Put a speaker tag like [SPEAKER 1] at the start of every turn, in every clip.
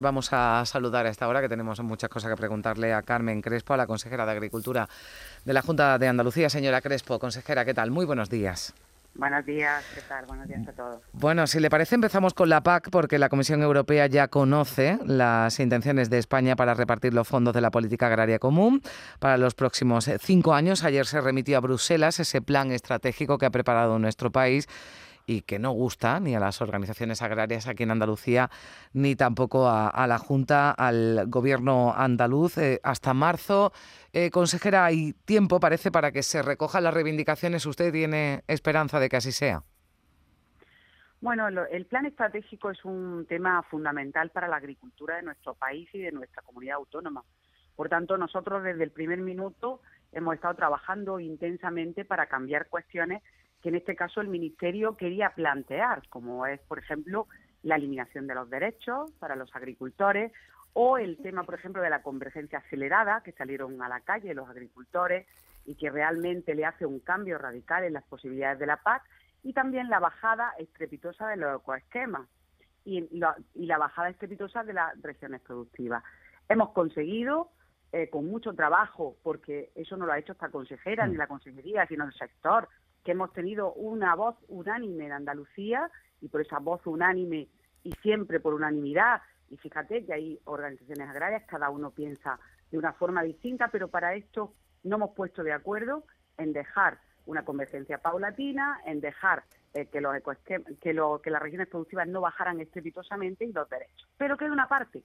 [SPEAKER 1] Vamos a saludar a esta hora que tenemos muchas cosas que preguntarle a Carmen Crespo, a la consejera de Agricultura de la Junta de Andalucía. Señora Crespo, consejera, ¿qué tal? Muy buenos días.
[SPEAKER 2] Buenos días, ¿qué tal? Buenos días a todos.
[SPEAKER 1] Bueno, si le parece, empezamos con la PAC porque la Comisión Europea ya conoce las intenciones de España para repartir los fondos de la política agraria común para los próximos cinco años. Ayer se remitió a Bruselas ese plan estratégico que ha preparado nuestro país y que no gusta ni a las organizaciones agrarias aquí en Andalucía, ni tampoco a, la Junta, al gobierno andaluz. Eh, hasta marzo, eh, consejera, hay tiempo, parece, para que se recojan las reivindicaciones. ¿Usted tiene esperanza de que así sea?
[SPEAKER 2] Bueno, el plan estratégico es un tema fundamental para la agricultura de nuestro país y de nuestra comunidad autónoma. Por tanto, nosotros desde el primer minuto hemos estado trabajando intensamente para cambiar cuestiones que en este caso el Ministerio quería plantear, como es, por ejemplo, la eliminación de los derechos para los agricultores o el tema, por ejemplo, de la convergencia acelerada, que salieron a la calle los agricultores y que realmente le hace un cambio radical en las posibilidades de la PAC, y también la bajada estrepitosa de los ecoesquemas y, y la bajada estrepitosa de las regiones productivas. Hemos conseguido, eh, con mucho trabajo, porque eso no lo ha hecho esta consejera ni mm. la consejería, sino el sector, que hemos tenido una voz unánime en Andalucía y por esa voz unánime y siempre por unanimidad. Y fíjate que hay organizaciones agrarias, cada uno piensa de una forma distinta, pero para esto no hemos puesto de acuerdo en dejar una convergencia paulatina, en dejar eh, que, los que, lo, que las regiones productivas no bajaran estrepitosamente y los derechos. Pero queda una parte,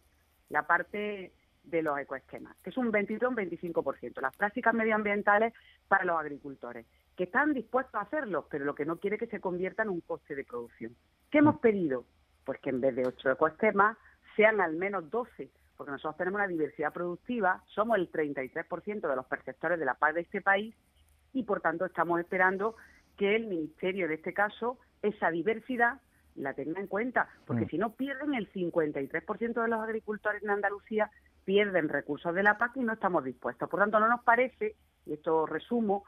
[SPEAKER 2] la parte de los ecoesquemas, que es un 22 un 25%, las prácticas medioambientales para los agricultores que están dispuestos a hacerlo, pero lo que no quiere que se convierta en un coste de producción. ¿Qué hemos pedido? Pues que en vez de ocho ecosistemas sean al menos 12, porque nosotros tenemos una diversidad productiva, somos el 33% de los perceptores de la paz de este país y por tanto estamos esperando que el Ministerio, en este caso, esa diversidad la tenga en cuenta, porque mm. si no pierden el 53% de los agricultores en Andalucía, pierden recursos de la PAC y no estamos dispuestos. Por tanto, no nos parece, y esto resumo,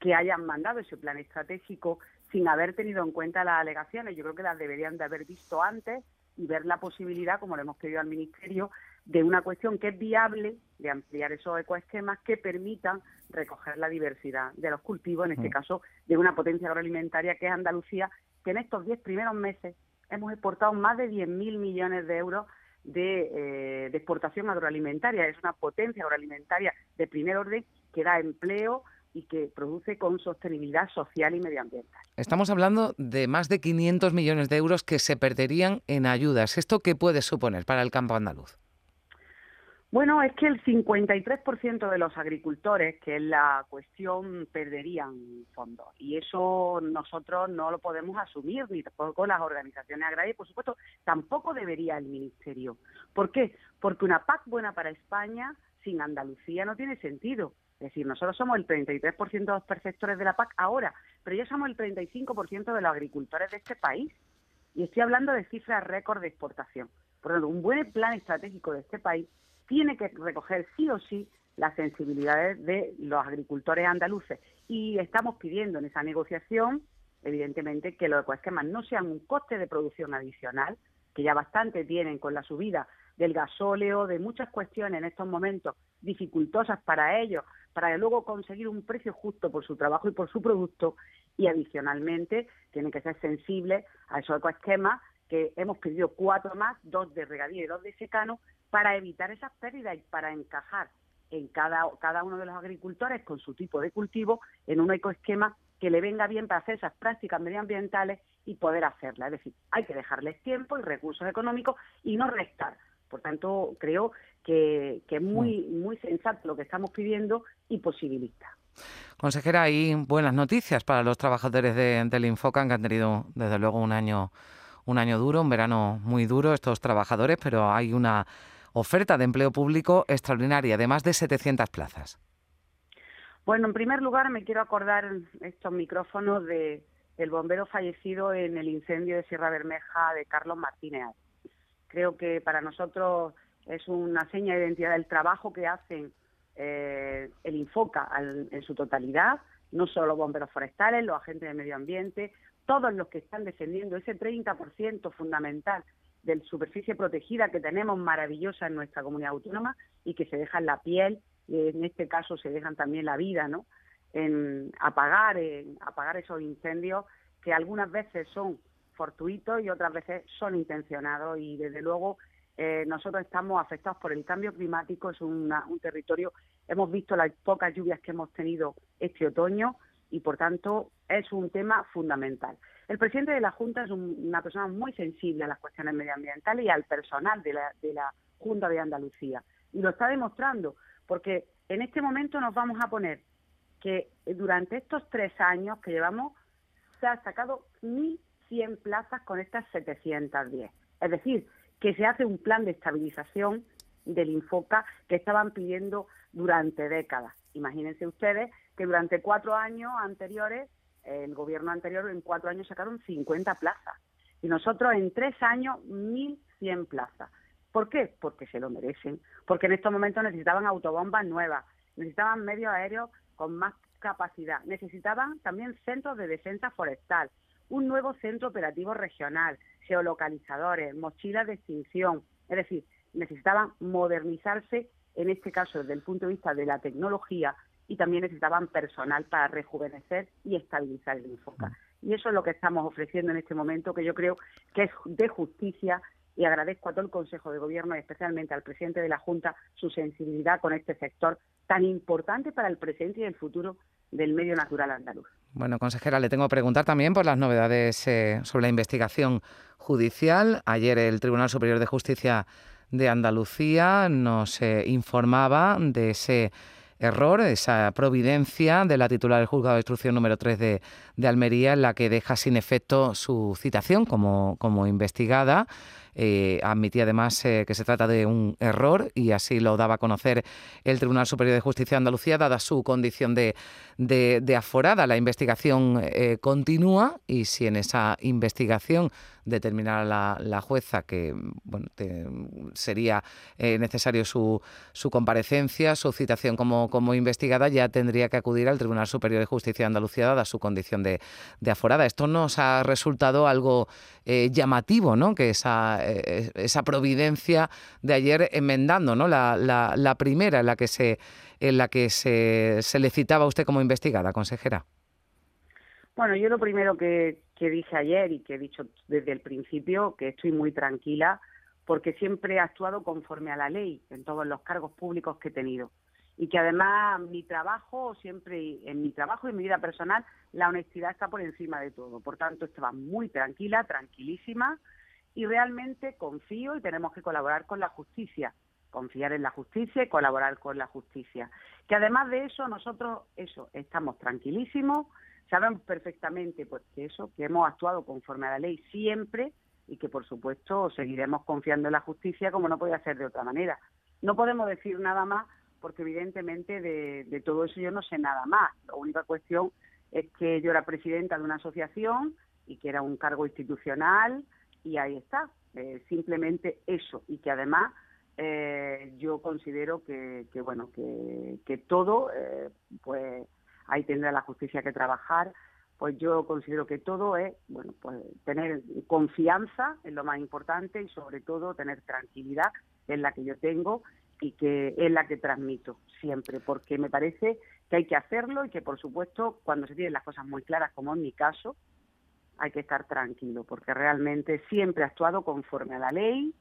[SPEAKER 2] que hayan mandado ese plan estratégico sin haber tenido en cuenta las alegaciones. Yo creo que las deberían de haber visto antes y ver la posibilidad, como le hemos pedido al Ministerio, de una cuestión que es viable de ampliar esos ecoesquemas que permitan recoger la diversidad de los cultivos, en este mm. caso de una potencia agroalimentaria que es Andalucía, que en estos diez primeros meses hemos exportado más de 10.000 millones de euros de, eh, de exportación agroalimentaria. Es una potencia agroalimentaria de primer orden que da empleo, y que produce con sostenibilidad social y medioambiental.
[SPEAKER 1] Estamos hablando de más de 500 millones de euros que se perderían en ayudas. ¿Esto qué puede suponer para el campo andaluz?
[SPEAKER 2] Bueno, es que el 53% de los agricultores, que es la cuestión, perderían fondos. Y eso nosotros no lo podemos asumir, ni tampoco las organizaciones agrarias, por supuesto, tampoco debería el Ministerio. ¿Por qué? Porque una PAC buena para España sin Andalucía no tiene sentido. Es decir, nosotros somos el 33% de los perceptores de la PAC ahora, pero ya somos el 35% de los agricultores de este país. Y estoy hablando de cifras récord de exportación. Por lo tanto, un buen plan estratégico de este país tiene que recoger sí o sí las sensibilidades de los agricultores andaluces. Y estamos pidiendo en esa negociación, evidentemente, que los ecoesquemas no sean un coste de producción adicional, que ya bastante tienen con la subida del gasóleo, de muchas cuestiones en estos momentos dificultosas para ellos, para luego conseguir un precio justo por su trabajo y por su producto y adicionalmente tienen que ser sensibles a esos ecoesquemas que hemos pedido cuatro más, dos de regadío y dos de secano, para evitar esas pérdidas y para encajar en cada, cada uno de los agricultores con su tipo de cultivo en un ecoesquema que le venga bien para hacer esas prácticas medioambientales y poder hacerlas. Es decir, hay que dejarles tiempo y recursos económicos y no restar. Por tanto, creo que, es muy, mm. muy sensato lo que estamos pidiendo y posibilista.
[SPEAKER 1] Consejera, hay buenas noticias para los trabajadores de, del Infocan que han tenido desde luego un año, un año duro, un verano muy duro estos trabajadores, pero hay una oferta de empleo público extraordinaria de más de 700 plazas.
[SPEAKER 2] Bueno, en primer lugar me quiero acordar estos micrófonos de el bombero fallecido en el incendio de Sierra Bermeja de Carlos Martínez. Creo que para nosotros es una seña de identidad del trabajo que hacen eh, el Infoca en su totalidad, no solo los bomberos forestales, los agentes de medio ambiente, todos los que están defendiendo ese 30% fundamental de superficie protegida que tenemos maravillosa en nuestra comunidad autónoma y que se dejan la piel, y en este caso se dejan también la vida, ¿no? En apagar, en apagar esos incendios que algunas veces son fortuitos y otras veces son intencionados y desde luego eh, nosotros estamos afectados por el cambio climático, es un territorio, hemos visto las pocas lluvias que hemos tenido este otoño y por tanto es un tema fundamental. El presidente de la Junta es una persona muy sensible a las cuestiones medioambientales y al personal de la, de la Junta de Andalucía y lo está demostrando porque en este momento nos vamos a poner que durante estos tres años que llevamos se ha sacado 1.100 plazas con estas 710. Es decir, que se hace un plan de estabilización del Infoca que estaban pidiendo durante décadas. Imagínense ustedes que durante cuatro años anteriores, el gobierno anterior en cuatro años sacaron 50 plazas y nosotros en tres años 1.100 plazas. ¿Por qué? Porque se lo merecen, porque en estos momentos necesitaban autobombas nuevas, necesitaban medios aéreos con más capacidad, necesitaban también centros de defensa forestal, un nuevo centro operativo regional, geolocalizadores, mochilas de extinción, es decir, necesitaban modernizarse, en este caso desde el punto de vista de la tecnología, y también necesitaban personal para rejuvenecer y estabilizar el Infoca. Mm. Y eso es lo que estamos ofreciendo en este momento, que yo creo que es de justicia y agradezco a todo el Consejo de Gobierno y especialmente al presidente de la Junta su sensibilidad con este sector tan importante para el presente y el futuro del medio natural andaluz.
[SPEAKER 1] Bueno, consejera, le tengo que preguntar también por las novedades eh, sobre la investigación judicial. Ayer el Tribunal Superior de Justicia de Andalucía nos eh, informaba de ese error, esa providencia de la titular del juzgado de instrucción número 3 de, de Almería, en la que deja sin efecto su citación como, como investigada. Eh, admitía además eh, que se trata de un error y así lo daba a conocer el Tribunal Superior de Justicia de Andalucía, dada su condición de, de, aforada. La investigación eh, continúa y si en esa investigación determinara la, la jueza que bueno, sería necesario su, su comparecencia, su citación como, como investigada, ya tendría que acudir al Tribunal Superior de Justicia de Andalucía, dada su condición de, aforada. Esto nos ha resultado algo llamativo, ¿no? que esa eh, esa providencia de ayer enmendando ¿no? la, la, primera en la que se en la que se, le citaba a usted como investigada, consejera.
[SPEAKER 2] Bueno, yo lo primero que, que dije ayer y que he dicho desde el principio, que estoy muy tranquila porque siempre he actuado conforme a la ley en todos los cargos públicos que he tenido y que además mi trabajo siempre en mi trabajo y en mi vida personal la honestidad está por encima de todo por tanto estaba muy tranquila tranquilísima y realmente confío y tenemos que colaborar con la justicia, confiar en la justicia y colaborar con la justicia. Que además de eso nosotros eso estamos tranquilísimos, sabemos perfectamente pues que eso que hemos actuado conforme a la ley siempre y que por supuesto seguiremos confiando en la justicia como no podía ser de otra manera. No podemos decir nada más porque evidentemente de, todo eso yo no sé nada más. La única cuestión es que yo era presidenta de una asociación y que era un cargo institucional, y ahí está, eh, simplemente eso y que además eh, yo considero que, que bueno que, que todo eh, pues ahí tendrá la justicia que trabajar pues yo considero que todo es bueno pues tener confianza en lo más importante y sobre todo tener tranquilidad en la que yo tengo y que es la que transmito siempre porque me parece que hay que hacerlo y que por supuesto cuando se tienen las cosas muy claras como en mi caso hay que estar tranquilo, porque realmente siempre ha actuado conforme a la ley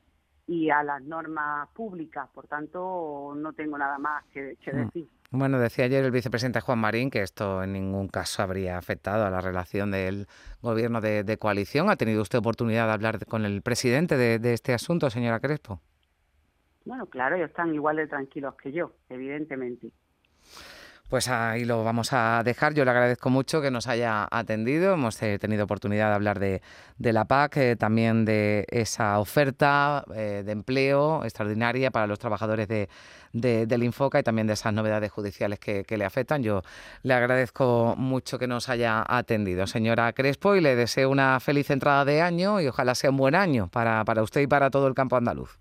[SPEAKER 2] y a las normas públicas, por tanto no tengo nada más que, mm. decir.
[SPEAKER 1] Bueno, decía ayer el vicepresidente Juan Marín que esto en ningún caso habría afectado a la relación del gobierno de, coalición. ¿Ha tenido usted oportunidad de hablar con el presidente de, de este asunto, señora Crespo?
[SPEAKER 2] Bueno, claro, ellos están igual de tranquilos que yo, evidentemente.
[SPEAKER 1] Pues ahí lo vamos a dejar. Yo le agradezco mucho que nos haya atendido. Hemos eh, tenido oportunidad de hablar de, la PAC, eh, también de esa oferta eh, de empleo extraordinaria para los trabajadores de, del Infoca y también de esas novedades judiciales que, le afectan. Yo le agradezco mucho que nos haya atendido, señora Crespo, y le deseo una feliz entrada de año y ojalá sea un buen año para usted y para todo el campo andaluz.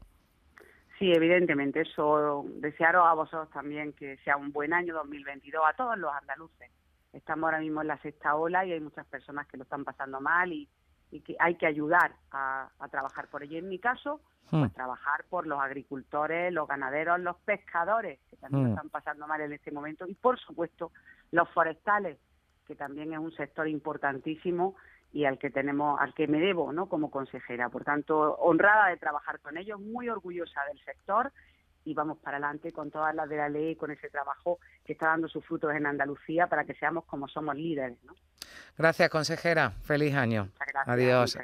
[SPEAKER 2] Sí, evidentemente, eso desearos a vosotros también que sea un buen año 2022 a todos los andaluces. Estamos ahora mismo en la sexta ola y hay muchas personas que lo están pasando mal y, y que hay que ayudar a, trabajar por ello. En mi caso, pues hmm. trabajar por los agricultores, los ganaderos, los pescadores, que también hmm. están pasando mal en este momento, y por supuesto los forestales, que también es un sector importantísimo y al que tenemos, al que me debo, ¿no? Como consejera. Por tanto, honrada de trabajar con ellos, muy orgullosa del sector y vamos para adelante con todas las de la ley, con ese trabajo que está dando sus frutos en Andalucía para que seamos como somos líderes. ¿no?
[SPEAKER 1] Gracias, consejera. Feliz año. Adiós.